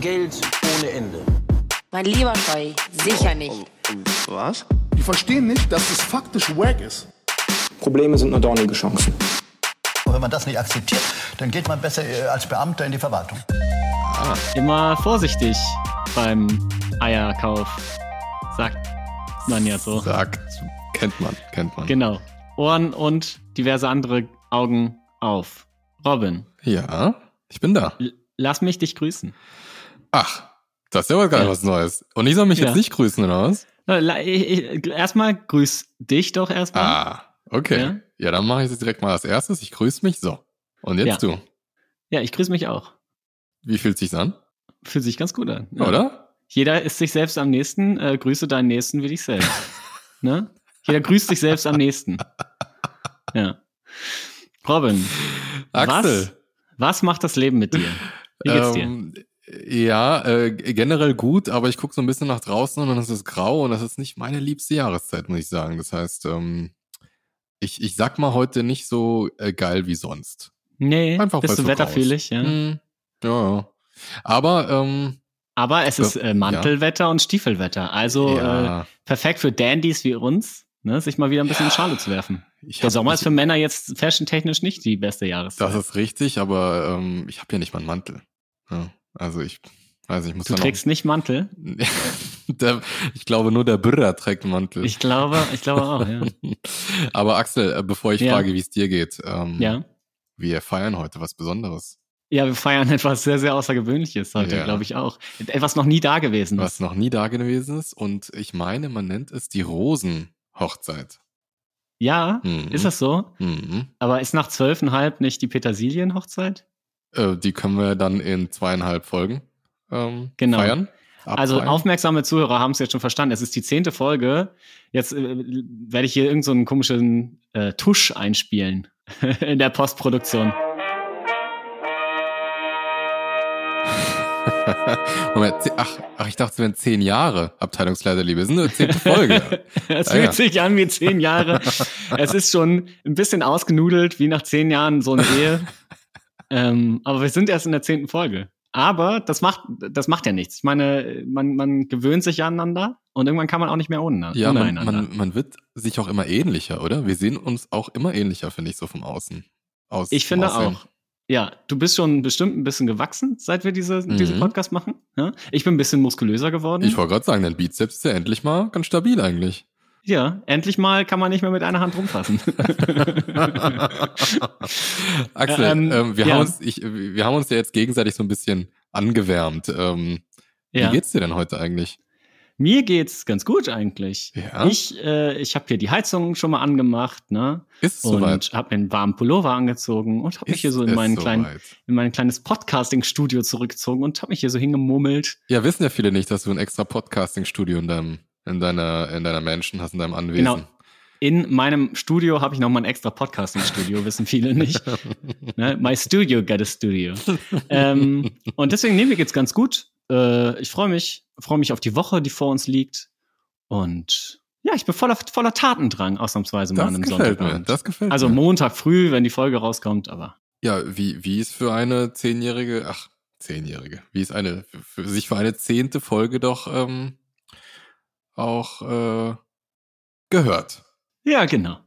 Geld ohne Ende. Mein lieber Scheu, sicher nicht. Was? Die verstehen nicht, dass es faktisch wack ist. Probleme sind nur dornige Chancen. Und wenn man das nicht akzeptiert, dann geht man besser äh, als Beamter in die Verwaltung. Immer vorsichtig beim Eierkauf. Sagt man ja so. Sagt, kennt man, kennt man. Genau. Ohren und diverse andere Augen auf. Robin, Ja, ich bin da. l- lass mich dich grüßen. Ach, das ist ja wohl gar Ja. was Neues. Und ich soll mich Ja. jetzt nicht grüßen, oder was? Erstmal grüß dich doch erstmal. Ah, okay. Ja. Ja, dann mache ich jetzt direkt mal als erstes. Ich grüße mich. So. Und jetzt du. Ja, ich grüße mich auch. Wie fühlt sich's an? Fühlt sich ganz gut an. Oder? Jeder ist sich selbst am nächsten. Äh, grüße deinen Nächsten wie dich selbst. ne? Jeder grüßt sich selbst am nächsten. Ja. Robin, Axel. Was, was macht das Leben mit dir? Wie geht's dir? Ähm, ja, äh, generell gut, aber ich gucke so ein bisschen nach draußen und dann ist es grau und das ist nicht meine liebste Jahreszeit, muss ich sagen. Das heißt, ähm, ich, ich sag mal heute nicht so äh, geil wie sonst. Nee, Einfach bist du wetterfühlig, ja. Hm, ja, ja. Aber ähm, Aber es ist äh, Mantelwetter und Stiefelwetter. Also äh, ja, perfekt für Dandys wie uns, ne, sich mal wieder ein bisschen in Schale zu werfen. ich Der Sommer ist für Männer jetzt fashiontechnisch nicht die beste Jahreszeit. Das ist richtig, aber ähm, ich habe ja nicht mal einen Mantel. Ja, also ich weiß ich muss du trägst nicht Mantel? der, ich glaube, nur der Bürger trägt Mantel. Ich glaube, ich glaube auch, ja. aber Axel, äh, bevor ich Ja. frage, wie es dir geht, ähm, ja. wir feiern heute was Besonderes. Ja, wir feiern etwas sehr, sehr Außergewöhnliches heute, Ja. glaube ich auch. Etwas noch nie da gewesen. was noch nie da gewesen ist. Und ich meine, man nennt es die Rosenhochzeit. Ja, Mhm. ist das so? Mhm. Aber ist nach zwölfeinhalb nicht die Petersilienhochzeit? Äh, die können wir dann in zweieinhalb Folgen ähm, Genau. feiern. Also abfeiern. aufmerksame Zuhörer haben es jetzt schon verstanden. Es ist die zehnte Folge. Jetzt äh, werde ich hier irgendeinen so einen komischen äh, Tusch einspielen in der Postproduktion. Moment, ach, ach, ich dachte, es wären zehn Jahre Abteilungsleiterliebe. Es ist eine zehnte Folge. Es Ah, fühlt ja. sich an wie zehn Jahre. es ist schon ein bisschen ausgenudelt, wie nach zehn Jahren so eine Ehe. Ähm, aber wir sind erst in der zehnten Folge. Aber das macht, das macht ja nichts. Ich meine, man, man gewöhnt sich aneinander und irgendwann kann man auch nicht mehr ohne, ja, man, man, man wird sich auch immer ähnlicher, oder? Wir sehen uns auch immer ähnlicher, finde ich, so vom Außen. Aus, Ich finde Aussehen. auch. Ja, du bist schon bestimmt ein bisschen gewachsen, seit wir diese, Mhm. diesen Podcast machen. Ja? Ich bin ein bisschen muskulöser geworden. Ich wollte gerade sagen, dein Bizeps ist ja endlich mal ganz stabil eigentlich. Ja, endlich mal kann man nicht mehr mit einer Hand rumfassen. Axel, Ähm, ähm, wir, ja. haben uns, ich, wir haben uns ja jetzt gegenseitig so ein bisschen angewärmt. Ähm, ja. Wie geht's dir denn heute eigentlich? Mir geht's ganz gut eigentlich. Ja? Ich, äh, ich habe hier die Heizung schon mal angemacht, ne? Ist es Und soweit? habe mir einen warmen Pullover angezogen und habe mich hier so in meinen kleinen, in mein kleines Podcasting-Studio zurückgezogen und habe mich hier so hingemummelt. Ja, wissen ja viele nicht, dass du ein extra Podcasting-Studio in deinem, in deiner, in deiner Mansion hast, in deinem Anwesen. Genau. In meinem Studio habe ich noch mal ein extra Podcasting-Studio, wissen viele nicht. ne? My Studio got a Studio. ähm, und deswegen nehmen wir jetzt ganz gut. Äh, ich freue mich, freue mich auf die Woche, die vor uns liegt. Und ja, ich bin voller, voller Tatendrang, ausnahmsweise mal Das an einem gefällt mir. Das gefällt Also mir. Montag früh, wenn die Folge rauskommt, aber Ja, wie, wie ist für eine zehnjährige, ach, zehnjährige, wie ist eine, für sich für eine zehnte Folge doch ähm, auch äh, gehört. ja, genau.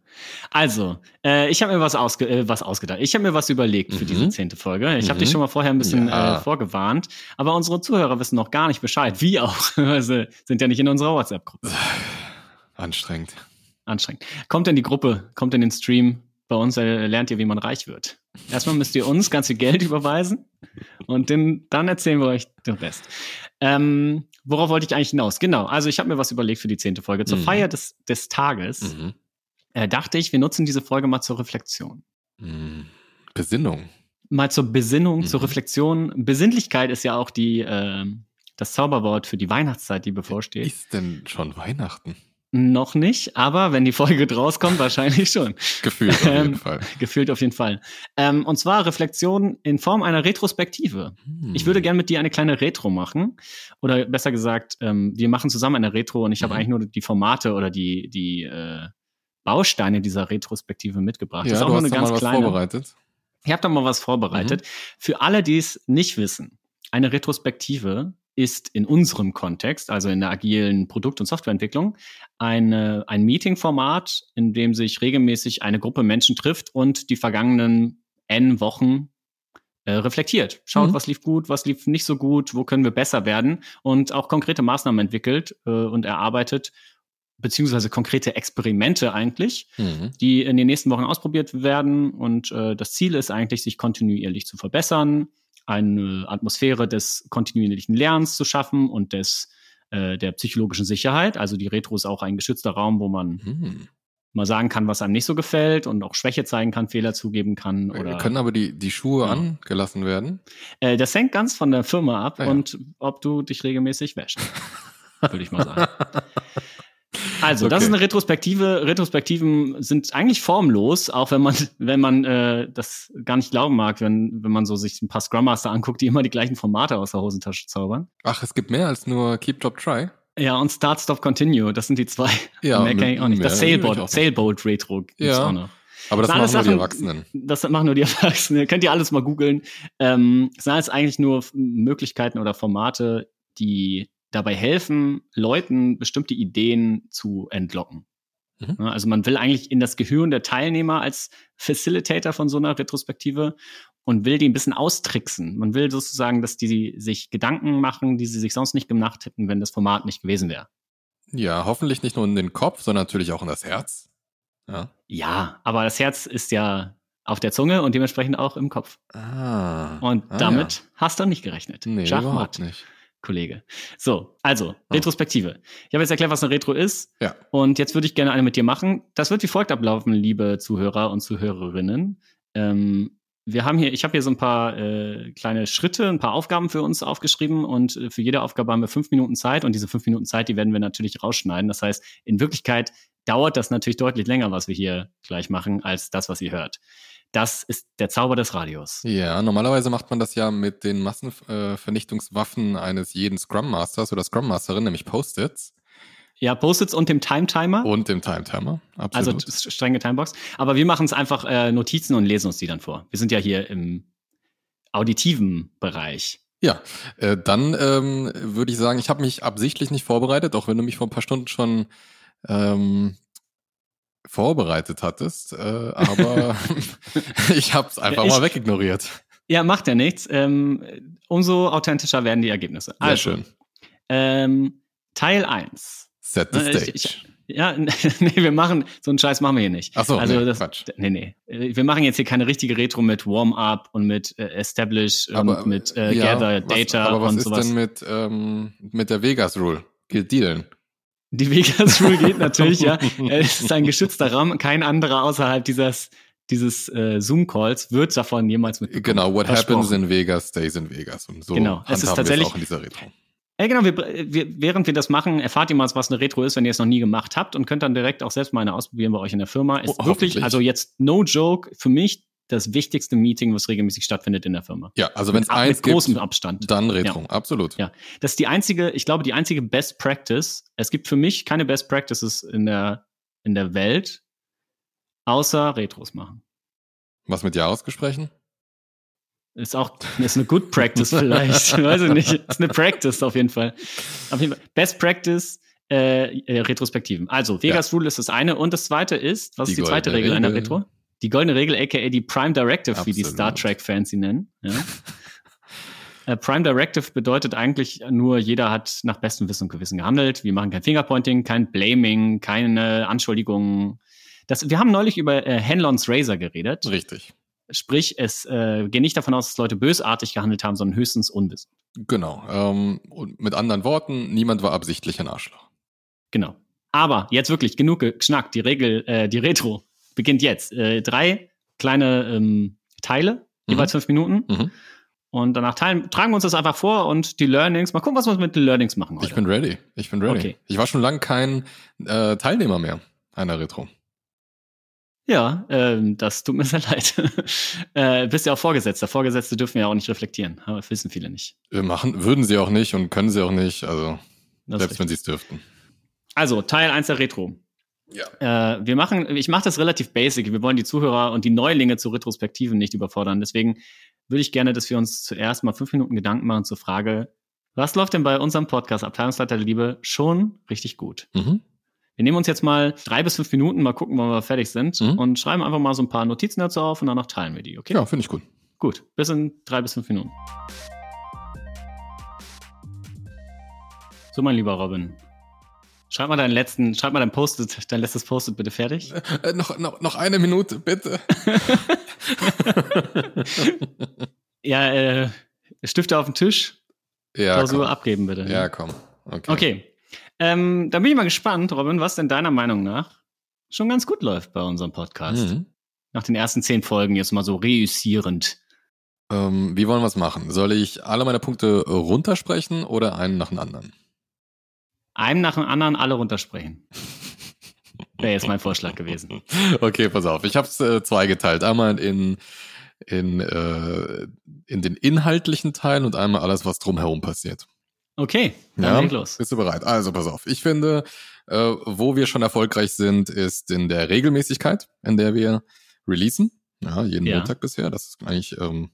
Also, äh, ich habe mir was, ausge äh, was ausgedacht. Ich habe mir was überlegt für Mhm. diese zehnte Folge. Ich habe Mhm. dich schon mal vorher ein bisschen Ja. äh, vorgewarnt, aber unsere Zuhörer wissen noch gar nicht Bescheid. Wie auch. sie sind ja nicht in unserer WhatsApp-Gruppe. Anstrengend. Anstrengend. Kommt in die Gruppe, kommt in den Stream. Bei uns äh, lernt ihr, wie man reich wird. Erstmal müsst ihr uns ganz viel Geld überweisen und den, dann erzählen wir euch den Rest. Ähm, worauf wollte ich eigentlich hinaus? Genau, also ich habe mir was überlegt für die zehnte Folge. Zur Mhm. Feier des, des Tages Mhm. äh, dachte ich, wir nutzen diese Folge mal zur Reflexion. Mhm. Besinnung. Mal zur Besinnung, zur Mhm. Reflexion. Besinnlichkeit ist ja auch die, ähm, das Zauberwort für die Weihnachtszeit, die bevorsteht. Ist denn schon Weihnachten? Noch nicht, aber wenn die Folge rauskommt, wahrscheinlich schon. Gefühlt auf jeden Ähm, Fall. Gefühlt auf jeden Fall. Ähm, und zwar Reflexion in Form einer Retrospektive. Hm. Ich würde gerne mit dir eine kleine Retro machen. Oder besser gesagt, ähm, wir machen zusammen eine Retro und ich habe Mhm. eigentlich nur die Formate oder die, die äh, Bausteine dieser Retrospektive mitgebracht. ja, das ist auch du nur hast eine ganz kleine. vorbereitet. Ich habe da mal was vorbereitet. Für alle, die es nicht wissen. eine Retrospektive ist in unserem Kontext, also in der agilen Produkt- und Softwareentwicklung, eine, ein Meeting-Format, in dem sich regelmäßig eine Gruppe Menschen trifft und die vergangenen N Wochen äh, reflektiert. Schaut, Mhm. was lief gut, was lief nicht so gut, wo können wir besser werden und auch konkrete Maßnahmen entwickelt äh, und erarbeitet, beziehungsweise konkrete Experimente eigentlich, Mhm. die in den nächsten Wochen ausprobiert werden. Und äh, das Ziel ist eigentlich, sich kontinuierlich zu verbessern, eine Atmosphäre des kontinuierlichen Lernens zu schaffen und des äh, der psychologischen Sicherheit. Also die Retro ist auch ein geschützter Raum, wo man Mhm. mal sagen kann, was einem nicht so gefällt und auch Schwäche zeigen kann, Fehler zugeben kann. Oder Können aber die, die Schuhe Ja. angelassen werden? äh, das hängt ganz von der Firma ab Ah ja. und ob du dich regelmäßig wäschst. Würde ich mal sagen. Also, das Okay. ist eine Retrospektive. Retrospektiven sind eigentlich formlos, auch wenn man, wenn man äh, das gar nicht glauben mag, wenn, wenn man so sich ein paar Scrum Master anguckt, die immer die gleichen Formate aus der Hosentasche zaubern. Ach, es gibt mehr als nur Keep, Drop, Try? Ja, und Start, Stop, Continue, das sind die zwei. Ja, Mehr kenn ich auch nicht. Das ich auch Sailboat. Sailboat Retro gibt's Ja. auch noch. Aber das sind machen nur die Erwachsenen. Das machen nur die Erwachsenen. Könnt ihr alles mal googeln. Ähm, es sind alles eigentlich nur Möglichkeiten oder Formate, die dabei helfen, Leuten bestimmte Ideen zu entlocken. Mhm. Ja, Also man will eigentlich in das Gehirn der Teilnehmer als Facilitator von so einer Retrospektive und will die ein bisschen austricksen. Man will sozusagen, dass die sich Gedanken machen, die sie sich sonst nicht gemacht hätten, wenn das Format nicht gewesen wäre. Ja, hoffentlich nicht nur in den Kopf, sondern natürlich auch in das Herz. Ja. Ja, aber das Herz ist ja auf der Zunge und dementsprechend auch im Kopf. Ah. Und ah, damit hast du nicht gerechnet. Ja. Nee, Schachmatt, überhaupt nicht. Kollege. So, also, Oh. Retrospektive. Ich habe jetzt erklärt, was eine Retro ist. Ja. Und jetzt würde ich gerne eine mit dir machen. Das wird wie folgt ablaufen, liebe Zuhörer und Zuhörerinnen. Ähm, wir haben hier, ich habe hier so ein paar äh, kleine Schritte, ein paar Aufgaben für uns aufgeschrieben und äh, für jede Aufgabe haben wir fünf Minuten Zeit und diese fünf Minuten Zeit, die werden wir natürlich rausschneiden. Das heißt, in Wirklichkeit dauert das natürlich deutlich länger, was wir hier gleich machen, als das, was ihr hört. Das ist der Zauber des Radios. Ja, normalerweise macht man das ja mit den Massenvernichtungswaffen eines jeden Scrum Masters oder Scrum Masterin, nämlich Post-its Ja, Post-its und dem Time-Timer. und dem Time Timer. Also Absolut. t- strenge Timebox. Aber wir machen es einfach äh, Notizen und lesen uns die dann vor. Wir sind ja hier im auditiven Bereich. Ja, äh, dann ähm, würde ich sagen, ich habe mich absichtlich nicht vorbereitet, auch wenn du mich vor ein paar Stunden schon ähm, vorbereitet hattest, äh, aber ich habe es einfach ich- mal wegignoriert. Ja, macht ja nichts. Ähm, umso authentischer werden die Ergebnisse. Sehr also, schön. Ähm, Teil 1. Set the Äh, stage. ich- ich- Ja, nee, wir machen, so einen Scheiß machen wir hier nicht. Ach so, also nee, das, Quatsch. nee, nee. Äh, Wir machen jetzt hier keine richtige Retro mit Warm-up und mit äh, Establish aber und mit äh, ja, Gather was, Data aber was und ist sowas. denn mit ähm, mit der Vegas Rule? Gilt dealen? Die Vegas Rule geht natürlich, ja. Äh, Es ist ein geschützter Raum. Kein anderer außerhalb dieses, dieses äh, Zoom-Calls wird davon jemals mitbekommen. Genau, what happens in Vegas stays in Vegas und so Genau, es ist tatsächlich- auch in dieser Retro. Ja, genau. Wir, wir, während wir das machen, erfahrt ihr mal, was eine Retro ist, wenn ihr es noch nie gemacht habt und könnt dann direkt auch selbst mal eine ausprobieren bei euch in der Firma. Ist Oh, wirklich, also jetzt no joke, für mich das wichtigste Meeting, was regelmäßig stattfindet in der Firma. Ja, also wenn es eins mit großem gibt, Abstand. dann Retro, absolut. Ja. Das ist die einzige, ich glaube, die einzige Best Practice. Es gibt für mich keine Best Practices in der, in der Welt, außer Retros machen. Was mit Jahresgesprächen? Ist auch ist eine Good Practice vielleicht. Weiß ich nicht. Ist eine Practice auf jeden Fall. Auf jeden Fall. Best Practice äh, äh, Retrospektiven. Also, Vegas Rule ist das eine. Und das zweite ist, was Die ist die zweite goldene Regel einer Regel. Retro? Die goldene Regel, aka die Prime Directive, wie die Absolut. Star Trek-Fans sie nennen. Ja. Äh, Prime Directive bedeutet eigentlich nur, jeder hat nach bestem Wissen und Gewissen gehandelt. Wir machen kein Fingerpointing, kein Blaming, keine Anschuldigungen. Das, wir haben neulich über äh, Henlons Razor geredet. Richtig. Sprich, es äh, geht nicht davon aus, dass Leute bösartig gehandelt haben, sondern höchstens unwissend. Genau. Ähm, und mit anderen Worten, niemand war absichtlich ein Arschloch. Genau. Aber jetzt wirklich genug geschnackt. Die Regel, äh, die Retro beginnt jetzt. Äh, drei kleine ähm, Teile, Mhm. jeweils fünf Minuten. Mhm. Und danach teilen, tragen wir uns das einfach vor und die Learnings, mal gucken, was wir mit den Learnings machen heute. Ich bin ready. Ich bin ready. Okay. Ich war schon lange kein äh, Teilnehmer mehr einer Retro. ja, ähm, das tut mir sehr leid. äh, bist ja auch Vorgesetzter. Vorgesetzte dürfen ja auch nicht reflektieren. Aber das wissen viele nicht. Äh, machen, würden sie auch nicht und können sie auch nicht. Also, Das selbst wenn sie es dürften. Also, Teil 1 der Retro. Ja. Äh, wir machen, ich mache das relativ basic. Wir wollen die Zuhörer und die Neulinge zu Retrospektiven nicht überfordern. Deswegen würde ich gerne, dass wir uns zuerst mal fünf Minuten Gedanken machen zur Frage, was läuft denn bei unserem Podcast Abteilungsleiter der Liebe schon richtig gut? Mhm. Wir nehmen uns jetzt mal drei bis fünf Minuten, mal gucken, wann wir fertig sind Mhm. und schreiben einfach mal so ein paar Notizen dazu auf und danach teilen wir die, okay? Ja, finde ich gut. Gut, bis in drei bis fünf Minuten. So, mein lieber Robin. Schreib mal deinen letzten, schreib mal dein Post-it, dein letztes Post-it bitte fertig. Äh, noch, noch, noch eine Minute, bitte. Ja, äh, Stifte auf den Tisch, ja, Klausur komm. abgeben bitte. ja, komm. Okay. Okay. Ähm, dann bin ich mal gespannt, Robin, was denn deiner Meinung nach schon ganz gut läuft bei unserem Podcast. Mhm. Nach den ersten zehn Folgen jetzt mal so reüssierend. Ähm, wie wollen wir es machen? Soll ich alle meine Punkte runtersprechen oder einen nach dem anderen? Einem nach dem anderen alle runtersprechen. Wäre jetzt mein Vorschlag gewesen. Okay, pass auf. Ich habe es äh, zweigeteilt. Einmal in, in, äh, in den inhaltlichen Teil und einmal alles, was drumherum passiert. Okay, dann Ja, leg los. bist du bereit? Also pass auf. Ich finde, äh, wo wir schon erfolgreich sind, ist in der Regelmäßigkeit, in der wir releasen. Ja, jeden Ja. Montag bisher. Das ist eigentlich ähm,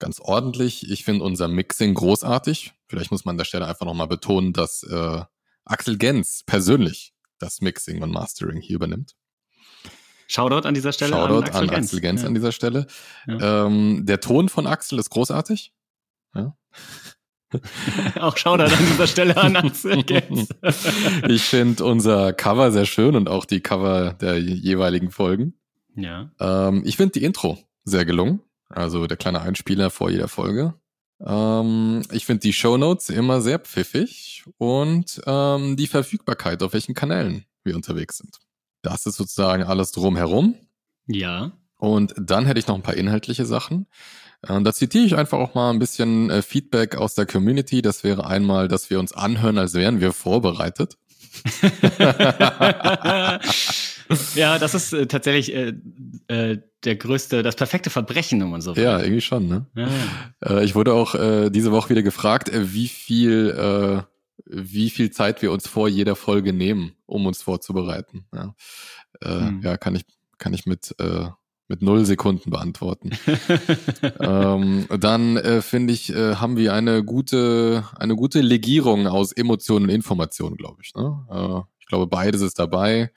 ganz ordentlich. Ich finde unser Mixing großartig. Vielleicht muss man an der Stelle einfach nochmal betonen, dass äh, Axel Gens persönlich das Mixing und Mastering hier übernimmt. Shoutout an dieser Stelle Shoutout an Axel an Gens. Axel Gens Ja. an dieser Stelle. Ja. Ähm, der Ton von Axel ist großartig. Auch Shoutout an dieser Stelle an Axel Gens. ich finde unser Cover sehr schön und auch die Cover der jeweiligen Folgen. ja. Ähm, ich finde die Intro sehr gelungen. Also der kleine Einspieler vor jeder Folge. Ähm, ich finde die Shownotes immer sehr pfiffig und ähm, die Verfügbarkeit, auf welchen Kanälen wir unterwegs sind. Das ist sozusagen alles drumherum. Ja. Und dann hätte ich noch ein paar inhaltliche Sachen. Äh, Da zitiere ich einfach auch mal ein bisschen äh, Feedback aus der Community. Das wäre einmal, dass wir uns anhören, als wären wir vorbereitet. ja, das ist äh, tatsächlich äh, äh, der größte, das perfekte Verbrechen, wenn man so will. Ja, irgendwie schon, ne? Ja. Äh, ich wurde auch äh, diese Woche wieder gefragt, äh, wie viel, äh, wie viel Zeit wir uns vor jeder Folge nehmen, um uns vorzubereiten. Ja, äh, Hm. ja kann ich, kann ich mit, äh, mit null Sekunden beantworten. ähm, dann äh, finde ich, äh, haben wir eine gute, eine gute Legierung aus Emotionen und Informationen, glaube ich. Ne? Äh, ich glaube, beides ist dabei.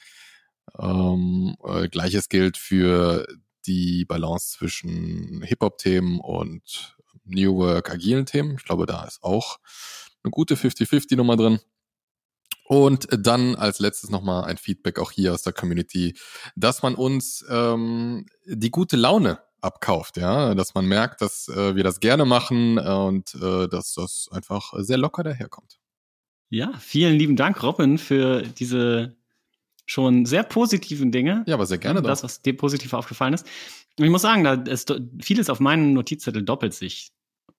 Ähm, äh, Gleiches gilt für die Balance zwischen Hip-Hop-Themen und New Work, agilen Themen. Ich glaube, da ist auch eine gute 50-50-Nummer drin. Und dann als letztes nochmal ein Feedback auch hier aus der Community, dass man uns ähm, die gute Laune abkauft, ja, dass man merkt, dass äh, wir das gerne machen äh, und äh, dass das einfach sehr locker daherkommt. ja, vielen lieben Dank, Robin, für diese schon sehr positiven Dinge. Ja, aber sehr gerne das, doch. was dir positiv aufgefallen ist. Und ich muss sagen, da ist vieles auf meinem Notizzettel doppelt sich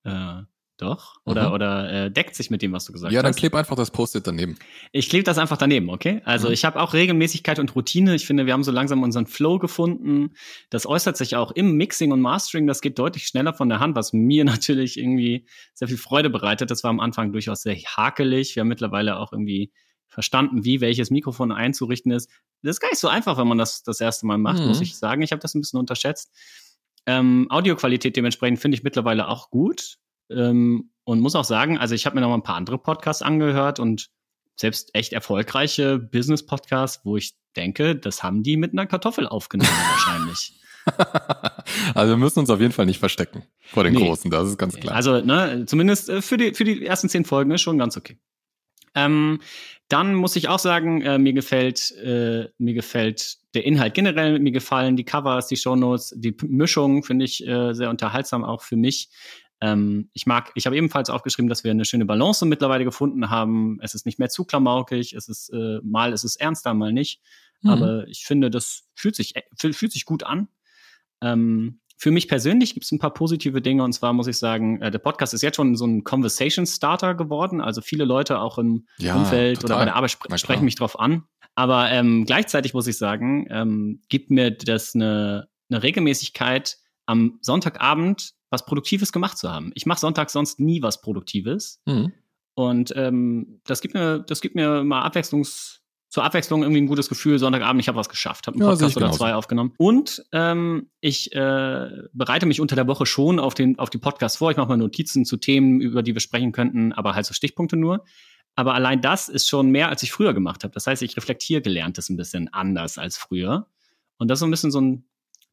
äh, doch oder Mhm. oder äh, deckt sich mit dem, was du gesagt Ja, dann hast. kleb einfach das Post-it daneben. Ich klebe das einfach daneben, okay? Also Mhm. ich habe auch Regelmäßigkeit und Routine. Ich finde, wir haben so langsam unseren Flow gefunden. Das äußert sich auch im Mixing und Mastering. Das geht deutlich schneller von der Hand, was mir natürlich irgendwie sehr viel Freude bereitet. Das war am Anfang durchaus sehr hakelig. Wir haben mittlerweile auch irgendwie verstanden, wie welches Mikrofon einzurichten ist. Das ist gar nicht so einfach, wenn man das das erste Mal macht, Mhm. muss ich sagen. Ich habe das ein bisschen unterschätzt. Ähm, Audioqualität dementsprechend finde ich mittlerweile auch gut. Ähm, und muss auch sagen, also ich habe mir noch mal ein paar andere Podcasts angehört und selbst echt erfolgreiche Business-Podcasts, wo ich denke, das haben die mit einer Kartoffel aufgenommen wahrscheinlich. also wir müssen uns auf jeden Fall nicht verstecken vor den Nee. Großen, das ist ganz klar. Also, ne, zumindest äh, für die, für die ersten zehn Folgen ist schon ganz okay. Ähm, dann muss ich auch sagen, äh, mir gefällt, äh, mir gefällt der Inhalt generell, mir gefallen die Covers, die Shownotes, die P Mischung finde ich äh, sehr unterhaltsam auch für mich. Ähm, ich mag, ich habe ebenfalls aufgeschrieben, dass wir eine schöne Balance mittlerweile gefunden haben. Es ist nicht mehr zu klamaukig, es ist äh, mal ist es ernster, mal nicht. Mhm. Aber ich finde, das fühlt sich, äh, fühlt, fühlt sich gut an. Ähm, für mich persönlich gibt es ein paar positive Dinge und zwar muss ich sagen, äh, der Podcast ist jetzt schon so ein Conversation Starter geworden. Also viele Leute auch im Ja, Umfeld total. oder bei der Arbeit spre sprechen mich drauf an. Aber ähm, gleichzeitig muss ich sagen, ähm, gibt mir das eine, eine Regelmäßigkeit, am Sonntagabend was Produktives gemacht zu haben. Ich mache sonntags sonst nie was Produktives. Mhm. Und ähm, das gibt mir, das gibt mir mal Abwechslungs, zur Abwechslung irgendwie ein gutes Gefühl. Sonntagabend, ich habe was geschafft, habe einen Ja, Podcast oder genauso. zwei aufgenommen. Und ähm, ich äh, bereite mich unter der Woche schon auf, den, auf die Podcasts vor. Ich mache mal Notizen zu Themen, über die wir sprechen könnten, aber halt so Stichpunkte nur. Aber allein das ist schon mehr, als ich früher gemacht habe. Das heißt, ich reflektiere Gelerntes ein bisschen anders als früher. Und das ist so ein bisschen so ein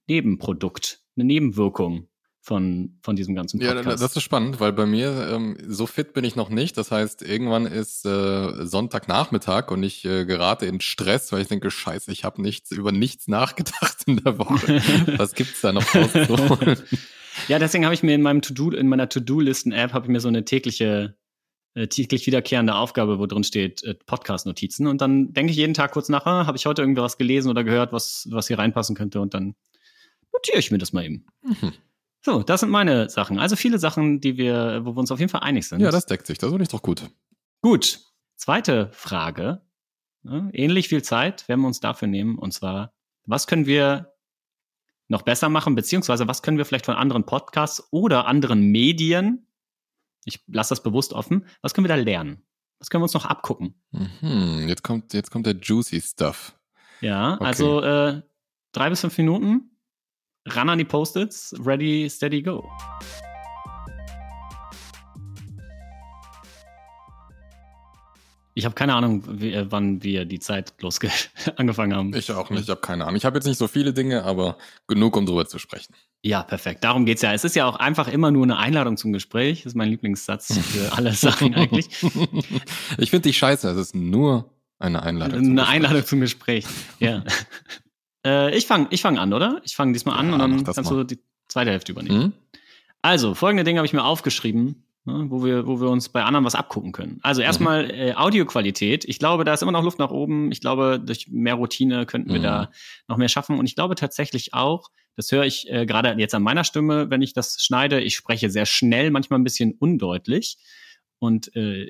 Nebenprodukt, eine Nebenwirkung von, von diesem ganzen Ja, Podcast. das ist spannend, weil bei mir ähm, so fit bin ich noch nicht. Das heißt, irgendwann ist äh, Sonntagnachmittag und ich äh, gerate in Stress, weil ich denke, scheiße, ich habe nichts über nichts nachgedacht in der Woche. Was gibt's da noch rauszuholen? Ja, deswegen habe ich mir in meinem To-Do, in meiner To-Do-Listen-App habe ich mir so eine tägliche, äh, täglich wiederkehrende Aufgabe, wo drin steht äh, Podcast-Notizen. Und dann denke ich jeden Tag kurz nach, ah, habe ich heute irgendwas gelesen oder gehört, was, was hier reinpassen könnte. Und dann notiere ich mir das mal eben. Mhm. So, das sind meine Sachen. Also viele Sachen, die wir, wo wir uns auf jeden Fall einig sind. Ja, das deckt sich. Das finde ich doch gut. Gut. Zweite Frage. Ähnlich viel Zeit werden wir uns dafür nehmen. Und zwar, was können wir noch besser machen, beziehungsweise was können wir vielleicht von anderen Podcasts oder anderen Medien, ich lasse das bewusst offen, was können wir da lernen? Was können wir uns noch abgucken? Mhm. Jetzt kommt jetzt kommt der juicy Stuff. Ja, Okay. also äh, drei bis fünf Minuten, ran an die Post-its, ready, steady, go. Ich habe keine Ahnung, wie, äh, wann wir die Zeit losge angefangen haben. Ich auch nicht. Ich habe keine Ahnung. Ich habe jetzt nicht so viele Dinge, aber genug, um drüber zu sprechen. Ja, perfekt. Darum geht's ja. Es ist ja auch einfach immer nur eine Einladung zum Gespräch. Das ist mein Lieblingssatz für alle Sachen eigentlich. ich finde dich scheiße. Es ist nur eine Einladung. zum Eine Gespräch. Einladung zum Gespräch. Ja. äh, ich fange ich fang an, oder? Ich fange diesmal an Ja, und dann kannst mal. du die zweite Hälfte übernehmen. Hm? Also, folgende Dinge habe ich mir aufgeschrieben, ne, wo, wir, wo wir uns bei anderen was abgucken können. Also erstmal äh, Audioqualität. Ich glaube, da ist immer noch Luft nach oben. Ich glaube, durch mehr Routine könnten wir Mhm. da noch mehr schaffen. Und ich glaube tatsächlich auch, das höre ich äh, gerade jetzt an meiner Stimme, wenn ich das schneide. Ich spreche sehr schnell, manchmal ein bisschen undeutlich. Und äh,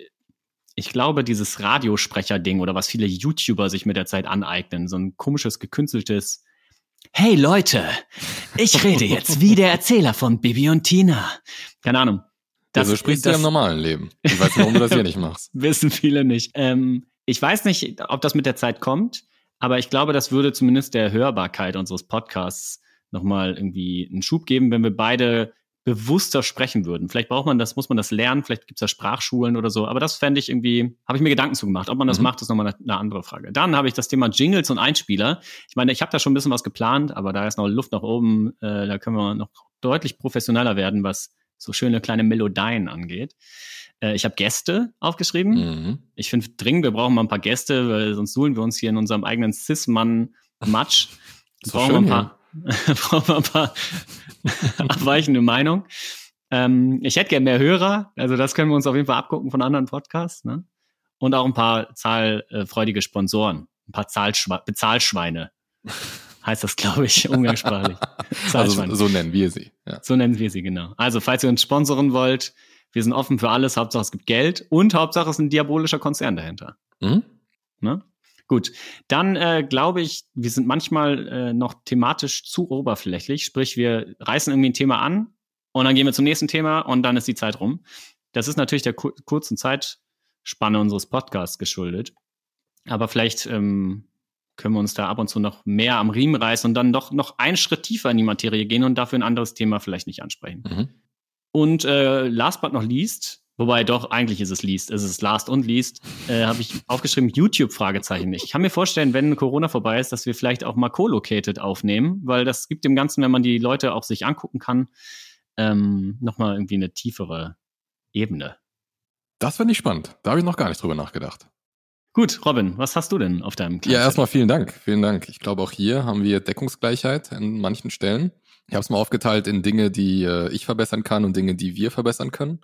ich glaube, dieses Radiosprecher-Ding oder was viele YouTuber sich mit der Zeit aneignen, so ein komisches, gekünsteltes Hey Leute, ich rede jetzt wie der Erzähler von Bibi und Tina. Keine Ahnung. Das, also sprichst du ja im normalen Leben. Ich weiß nicht, warum du das hier nicht machst. wissen viele nicht. Ähm, ich weiß nicht, ob das mit der Zeit kommt, aber ich glaube, das würde zumindest der Hörbarkeit unseres Podcasts nochmal irgendwie einen Schub geben, wenn wir beide bewusster sprechen würden. Vielleicht braucht man das, muss man das lernen, vielleicht gibt's da Sprachschulen oder so, aber das fände ich irgendwie, habe ich mir Gedanken zu gemacht. Ob man das Mhm. macht, ist nochmal eine, eine andere Frage. Dann habe ich das Thema Jingles und Einspieler. Ich meine, ich habe da schon ein bisschen was geplant, aber da ist noch Luft nach oben, äh, da können wir noch deutlich professioneller werden, was so schöne kleine Melodien angeht. Äh, ich habe Gäste aufgeschrieben. Mhm. Ich finde dringend, wir brauchen mal ein paar Gäste, weil sonst suhlen wir uns hier in unserem eigenen Cis-Mann-Matsch. Doch brauchen wir ein paar, brauchen wir ein paar abweichende Meinung. Ähm, ich hätte gerne mehr Hörer, also das können wir uns auf jeden Fall abgucken von anderen Podcasts. Ne? Und auch ein paar zahlfreudige Sponsoren, ein paar Zahlschwe Bezahlschweine. Heißt das, glaube ich, umgangssprachlich. Also so nennen wir sie. Ja. So nennen wir sie, genau. Also, falls ihr uns sponsoren wollt, wir sind offen für alles. Hauptsache, es gibt Geld und Hauptsache, es ist ein diabolischer Konzern dahinter. Mhm. Ne? Gut, dann äh, glaube ich, wir sind manchmal äh, noch thematisch zu oberflächlich. Sprich, wir reißen irgendwie ein Thema an und dann gehen wir zum nächsten Thema und dann ist die Zeit rum. Das ist natürlich der kur kurzen Zeitspanne unseres Podcasts geschuldet. Aber vielleicht ähm, können wir uns da ab und zu noch mehr am Riemen reißen und dann doch noch einen Schritt tiefer in die Materie gehen und dafür ein anderes Thema vielleicht nicht ansprechen. Mhm. Und äh, last but not least, wobei doch eigentlich ist es least, es ist last und least, äh, habe ich aufgeschrieben YouTube-Fragezeichen. Ich kann mir vorstellen, wenn Corona vorbei ist, dass wir vielleicht auch mal co-located aufnehmen, weil das gibt dem Ganzen, wenn man die Leute auch sich angucken kann, ähm, nochmal irgendwie eine tiefere Ebene. Das finde ich spannend. Da habe ich noch gar nicht drüber nachgedacht. Gut, Robin, was hast du denn auf deinem kleinen Ja, erstmal vielen Dank. Vielen Dank. Ich glaube, auch hier haben wir Deckungsgleichheit an manchen Stellen. Ich habe es mal aufgeteilt in Dinge, die äh, ich verbessern kann und Dinge, die wir verbessern können.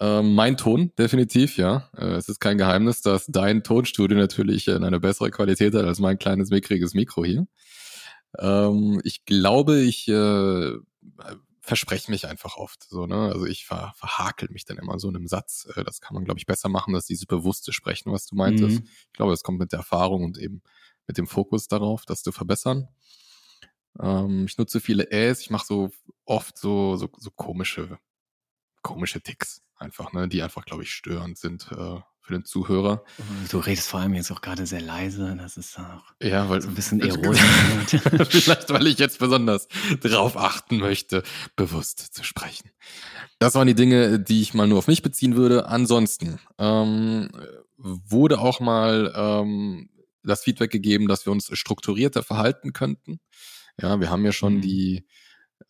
Ähm, mein Ton, definitiv, ja. Äh, es ist kein Geheimnis, dass dein Tonstudio natürlich äh, eine bessere Qualität hat als mein kleines mickriges Mikro hier. Ähm, ich glaube, ich äh, verspreche mich einfach oft so, ne? Also ich ver verhakel mich dann immer so in einem Satz. Äh, das kann man, glaube ich, besser machen, dass dieses bewusste Sprechen, was du meintest. Mhm. Ich glaube, das kommt mit der Erfahrung und eben mit dem Fokus darauf, das zu verbessern. Ähm, ich nutze viele Äs, ich mache so oft so, so, so komische, komische Ticks einfach, ne, die einfach, glaube ich, störend sind äh, für den Zuhörer. Du redest vor allem jetzt auch gerade sehr leise. Das ist auch Ja, weil so ein bisschen erotisch. Vielleicht, weil ich jetzt besonders darauf achten möchte, bewusst zu sprechen. Das waren die Dinge, die ich mal nur auf mich beziehen würde. Ansonsten ähm, wurde auch mal ähm, das Feedback gegeben, dass wir uns strukturierter verhalten könnten. Ja, wir haben ja schon Mhm. die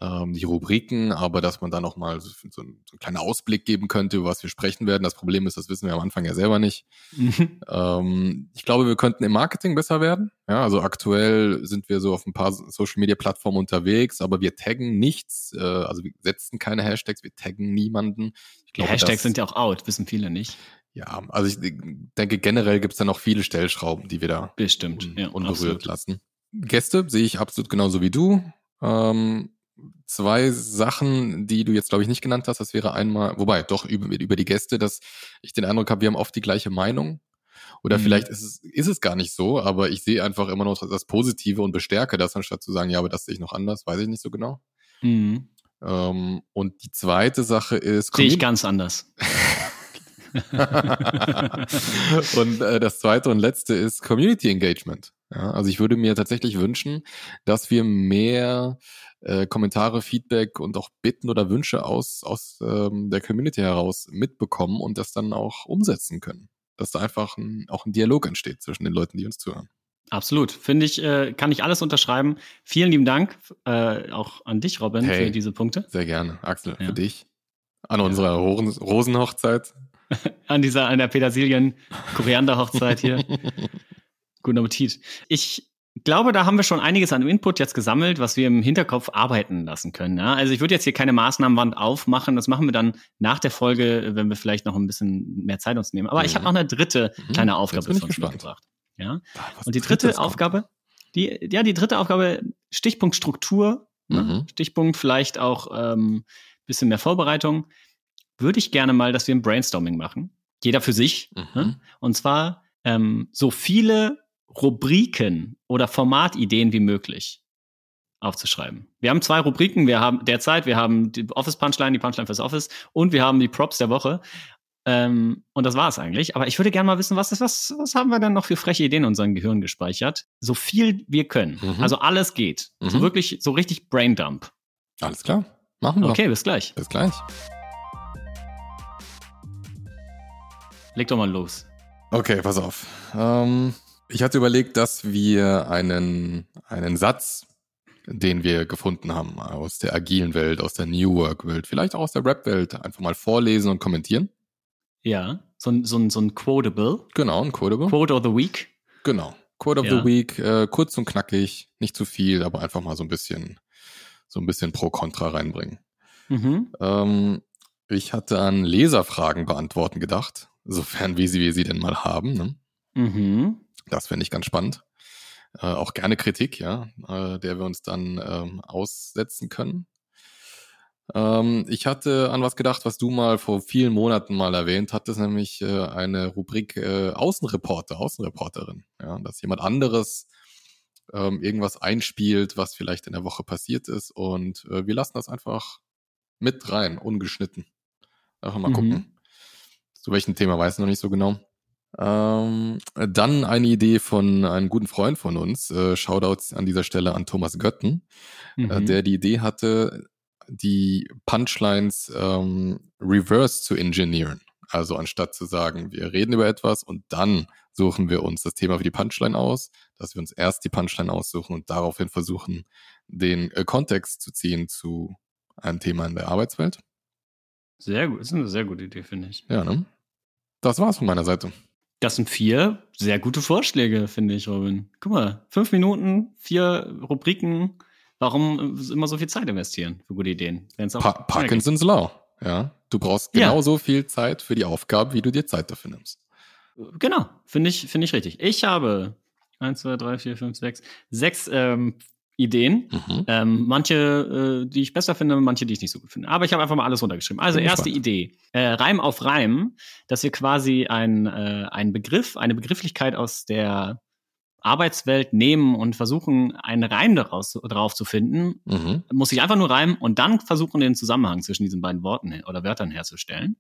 ähm, die Rubriken, aber dass man da noch mal so, so, einen, so einen kleinen Ausblick geben könnte, über was wir sprechen werden. Das Problem ist, das wissen wir am Anfang ja selber nicht. Mhm. Ähm, ich glaube, wir könnten im Marketing besser werden. Ja, also aktuell sind wir so auf ein paar Social Media Plattformen unterwegs, aber wir taggen nichts, äh, also wir setzen keine Hashtags, wir taggen niemanden. Ich Die glaube, Hashtags das- sind ja auch out, wissen viele nicht. ja, also ich denke generell gibt es da noch viele Stellschrauben, die wir da Bestimmt. un Ja, unberührt absolut. lassen. Gäste sehe ich absolut genauso wie du. Ähm, zwei Sachen, die du jetzt, glaube ich, nicht genannt hast, das wäre einmal, wobei, doch über, über die Gäste, dass ich den Eindruck habe, wir haben oft die gleiche Meinung. Oder Mhm. vielleicht ist es, ist es gar nicht so, aber ich sehe einfach immer noch das Positive und bestärke das, anstatt zu sagen, ja, aber das sehe ich noch anders, weiß ich nicht so genau. Mhm. Ähm, und die zweite Sache ist, Sehe ich ganz anders. und äh, das zweite und letzte ist Community Engagement. Ja, also ich würde mir tatsächlich wünschen, dass wir mehr äh, Kommentare, Feedback und auch Bitten oder Wünsche aus, aus ähm, der Community heraus mitbekommen und das dann auch umsetzen können. Dass da einfach ein, auch ein Dialog entsteht zwischen den Leuten, die uns zuhören. Absolut. Finde ich, äh, kann ich alles unterschreiben. Vielen lieben Dank äh, auch an dich, Robin, Hey. für diese Punkte. Sehr gerne. Axel, Ja. für dich. An unserer Rosen Rosenhochzeit. An dieser, an der Petersilien-Koriander-Hochzeit hier. Guten Appetit. Ich glaube, da haben wir schon einiges an Input jetzt gesammelt, was wir im Hinterkopf arbeiten lassen können. Ja? Also ich würde jetzt hier keine Maßnahmenwand aufmachen. Das machen wir dann nach der Folge, wenn wir vielleicht noch ein bisschen mehr Zeit uns nehmen. Aber ich Mhm. habe noch eine dritte Mhm. kleine Aufgabe ich uns gespannt. mitgebracht. Ja? Was Und die dritte. Aufgabe, die, ja, die dritte Aufgabe, Stichpunkt Struktur, ne? Mhm. Stichpunkt vielleicht auch ähm, bisschen mehr Vorbereitung, würde ich gerne mal, dass wir ein Brainstorming machen. Jeder für sich. Mhm. Ne? Und zwar ähm, so viele Rubriken oder Formatideen wie möglich aufzuschreiben. Wir haben zwei Rubriken. Wir haben derzeit, wir haben die Office Punchline, die Punchline fürs Office und wir haben die Props der Woche. Ähm, und das war es eigentlich. Aber ich würde gerne mal wissen, was ist, was, was haben wir denn noch für freche Ideen in unserem Gehirn gespeichert? So viel wir können. Mhm. Also alles geht. So Mhm. wirklich, so richtig Braindump. Alles klar. Machen wir. Okay, bis gleich. Bis gleich. Leg doch mal los. Okay, pass auf. Ähm, ich hatte überlegt, dass wir einen, einen Satz, den wir gefunden haben aus der agilen Welt, aus der New Work-Welt, vielleicht auch aus der Rap-Welt, einfach mal vorlesen und kommentieren. Ja, so ein, so ein, so ein Quotable. Genau, ein Quotable. Quote of the Week. genau. Quote of Ja. the Week, äh, kurz und knackig, nicht zu viel, aber einfach mal so ein bisschen, so ein bisschen pro Contra reinbringen. Mhm. Ähm, ich hatte an Leserfragen beantworten gedacht, sofern wie sie wir sie denn mal haben. Ne? Mhm. Das fände ich ganz spannend. Äh, auch gerne Kritik, ja, äh, der wir uns dann ähm, aussetzen können. Ähm, ich hatte an was gedacht, was du mal vor vielen Monaten mal erwähnt hattest, nämlich äh, eine Rubrik äh, Außenreporter, Außenreporterin. Ja, dass jemand anderes ähm, irgendwas einspielt, was vielleicht in der Woche passiert ist und äh, wir lassen das einfach mit rein, ungeschnitten. Einfach mal Mhm. gucken. Zu welchem Thema weiß ich noch nicht so genau. Ähm, dann eine Idee von einem guten Freund von uns, äh, Shoutouts an dieser Stelle an Thomas Götten, äh, Mhm. der die Idee hatte, die Punchlines ähm, reverse zu engineeren. Also anstatt zu sagen, wir reden über etwas und dann suchen wir uns das Thema für die Punchline aus, dass wir uns erst die Punchline aussuchen und daraufhin versuchen, den äh, Kontext zu ziehen zu einem Thema in der Arbeitswelt. Sehr gut, das ist eine sehr gute Idee, finde ich. Ja, ne? Das war's von meiner Seite. Das sind vier sehr gute Vorschläge, finde ich, Robin. Guck mal, fünf Minuten, vier Rubriken. Warum äh, immer so viel Zeit investieren für gute Ideen? Pa. Parkinson's Law. Ja, du brauchst Ja. genauso viel Zeit für die Aufgabe, wie du dir Zeit dafür nimmst. Genau, finde ich, finde ich richtig. Ich habe eins, zwei, drei, vier, fünf, sechs, sechs ähm, Ideen. Mhm. Ähm, manche, äh, die ich besser finde, manche, die ich nicht so gut finde. Aber ich habe einfach mal alles runtergeschrieben. Also erste. Idee. Äh, Reim auf Reim, dass wir quasi ein, äh, einen Begriff, eine Begrifflichkeit aus der Arbeitswelt nehmen und versuchen, einen Reim daraus drauf zu finden. Mhm. Muss ich einfach nur reimen und dann versuchen, den Zusammenhang zwischen diesen beiden Worten oder Wörtern herzustellen.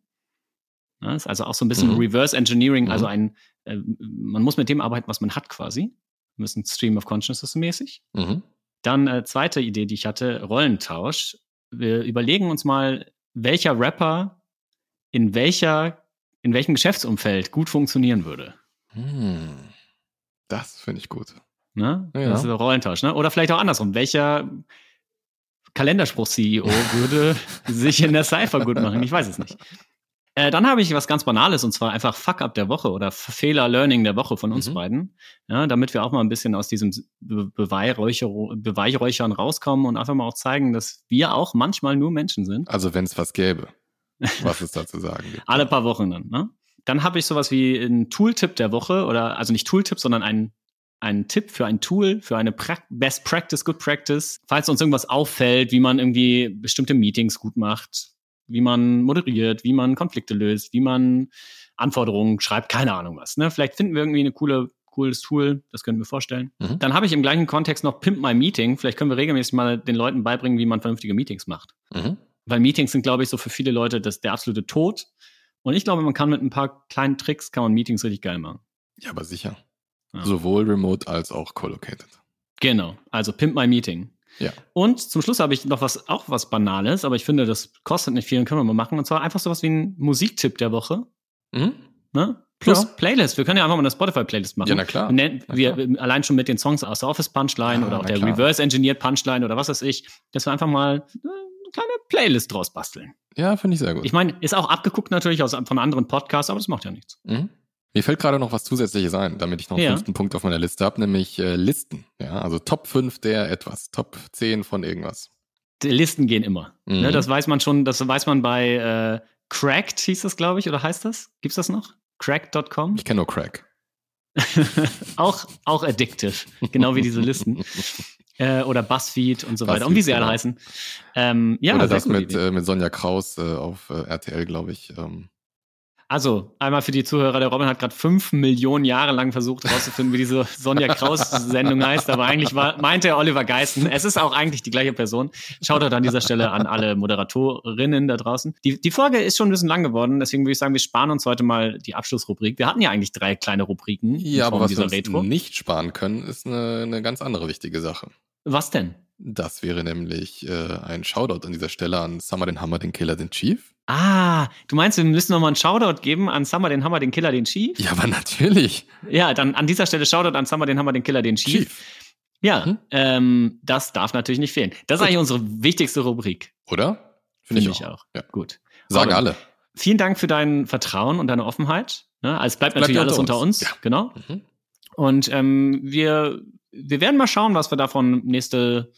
Ja, ist also auch so ein bisschen Mhm. Reverse Engineering, Mhm. also ein, äh, man muss mit dem arbeiten, was man hat quasi. Wir müssen Stream of Consciousness mäßig. Mhm. Dann äh, zweite Idee, die ich hatte, Rollentausch. Wir überlegen uns mal, welcher Rapper in welcher, in welchem Geschäftsumfeld gut funktionieren würde. Hm. Das finde ich gut. Ne? Ja. Das ist der Rollentausch, ne? Oder vielleicht auch andersrum. Welcher Kalenderspruch-CEO würde sich in der Cypher gut machen? Ich weiß es nicht. Äh, dann habe ich was ganz Banales und zwar einfach Fuck-up der Woche oder Fehler-Learning der Woche von uns Mhm. beiden. Ja, damit wir auch mal ein bisschen aus diesem Be Beweihräucher Beweihräuchern rauskommen und einfach mal auch zeigen, dass wir auch manchmal nur Menschen sind. Also wenn es was gäbe, was es da zu sagen gibt. Alle paar Wochen dann. Ne? Dann habe ich sowas wie einen Tooltip der Woche oder also nicht Tooltip, sondern ein ein Tipp für ein Tool, für eine pra Best Practice, Good Practice, falls uns irgendwas auffällt, wie man irgendwie bestimmte Meetings gut macht, wie man moderiert, wie man Konflikte löst, wie man Anforderungen schreibt, keine Ahnung was. Ne? Vielleicht finden wir irgendwie eine coole cooles Tool, das können wir vorstellen. Mhm. Dann habe ich im gleichen Kontext noch Pimp My Meeting. Vielleicht können wir regelmäßig mal den Leuten beibringen, wie man vernünftige Meetings macht. Mhm. Weil Meetings sind, glaube ich, so für viele Leute das der absolute Tod. Und ich glaube, man kann mit ein paar kleinen Tricks kann man Meetings richtig geil machen. Ja, aber sicher. Ja. Sowohl remote als auch collocated. Genau. Also Pimp My Meeting. Ja. Und zum Schluss habe ich noch was, auch was Banales, aber ich finde, das kostet nicht viel und können wir mal machen. Und zwar einfach sowas wie ein Musiktipp der Woche. Mhm. Ne? Plus Ja. Playlist. Wir können ja einfach mal eine Spotify-Playlist machen. Ja, na klar. Wir, Na wir klar. allein schon mit den Songs aus der Office Punchline Ja, oder auch der klar. Reverse Engineered Punchline oder was weiß ich, dass wir einfach mal äh, eine kleine Playlist draus basteln. Ja, finde ich sehr gut. Ich meine, ist auch abgeguckt natürlich aus, von anderen Podcasts, aber das macht ja nichts. Mhm. Mir fällt gerade noch was Zusätzliches ein, damit ich noch einen Ja. fünften Punkt auf meiner Liste habe, nämlich äh, Listen. Ja, also Top 5 der etwas, Top 10 von irgendwas. Die Listen gehen immer. Mhm. Ne, das weiß man schon, das weiß man bei äh, Cracked, hieß das, glaube ich, oder heißt das? Gibt's das noch? Cracked.com? Ich kenne nur Crack. auch, auch addictive, genau wie diese Listen. Äh, oder Buzzfeed und so weiter. Und wie Buzzfeed, sie alle genau. heißen. Ähm, ja, Oder das mit, äh, mit Sonja Kraus äh, auf äh, RTL, glaube ich. Ähm, Also, einmal für die Zuhörer, der Robin hat gerade fünf Millionen Jahre lang versucht herauszufinden, wie diese Sonja Kraus-Sendung heißt, aber eigentlich war, meinte er Oliver Geißen. Es ist auch eigentlich die gleiche Person. Schaut an dieser Stelle an alle Moderatorinnen da draußen. Die, die Folge ist schon ein bisschen lang geworden, deswegen würde ich sagen, wir sparen uns heute mal die Abschlussrubrik. Wir hatten ja eigentlich drei kleine Rubriken ja, aber was wir nicht sparen können, ist eine, eine ganz andere wichtige Sache. Was denn? Das wäre nämlich äh, ein Shoutout an dieser Stelle an Summer den Hammer, den Killer, den Chief. Ah, du meinst, wir müssen nochmal einen Shoutout geben an Summer, den Hammer, den Killer, den Chief? Ja, aber natürlich. Ja, dann an dieser Stelle Shoutout an Summer, den Hammer, den Killer, den Chief. Chief, Ja, Mhm. ähm, das darf natürlich nicht fehlen. Das ist Gut. eigentlich unsere wichtigste Rubrik. oder? Finde ich auch. Ja. Gut. Sagen Robin, alle. Vielen Dank für dein Vertrauen und deine Offenheit. Ne? Also es bleibt, Bleibt natürlich ja alles unter unter uns. uns. Ja. Genau. Mhm. Und ähm, wir, wir werden mal schauen, was wir davon nächste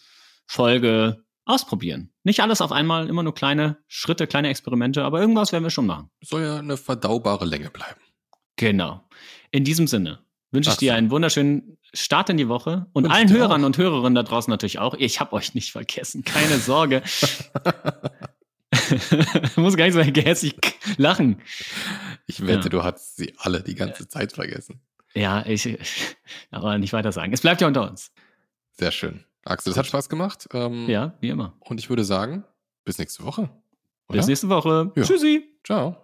Folge ausprobieren. Nicht alles auf einmal, immer nur kleine Schritte, kleine Experimente, aber irgendwas werden wir schon machen. Soll ja eine verdaubare Länge bleiben. Genau. In diesem Sinne wünsche ich dir einen wunderschönen Start in die Woche und Wünsche allen Hörern auch. und Hörerinnen da draußen natürlich auch. Ich habe euch nicht vergessen, keine Sorge. ich muss gar nicht so gehässig lachen. Ich wette, Ja. du hast sie alle die ganze Zeit vergessen. Ja, ich, aber nicht weiter sagen. Es bleibt ja unter uns. Sehr schön. Axel, es hat Spaß gemacht. Ähm, Ja, wie immer. Und ich würde sagen, bis nächste Woche. Oder? Bis nächste Woche. Ja. Tschüssi. Ciao.